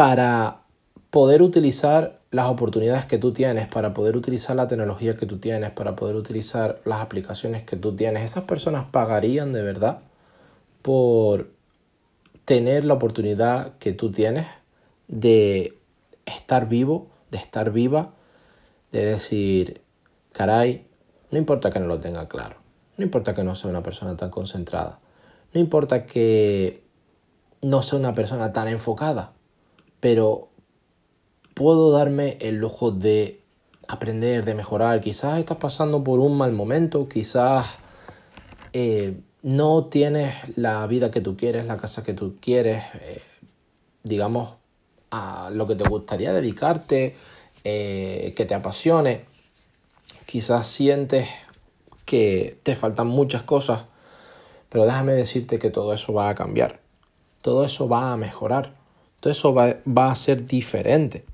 para poder utilizar las oportunidades que tú tienes, para poder utilizar la tecnología que tú tienes, para poder utilizar las aplicaciones que tú tienes, esas personas pagarían de verdad por tener la oportunidad que tú tienes de estar vivo, de estar viva, de decir, caray, no importa que no lo tenga claro, no importa que no sea una persona tan concentrada, no importa que no sea una persona tan enfocada, pero puedo darme el lujo de aprender, de mejorar. Quizás estás pasando por un mal momento, quizás eh, no tienes la vida que tú quieres, la casa que tú quieres, eh, digamos, a lo que te gustaría dedicarte, eh, que te apasione. Quizás sientes que te faltan muchas cosas, pero déjame decirte que todo eso va a cambiar, todo eso va a mejorar, todo eso va, va a ser diferente.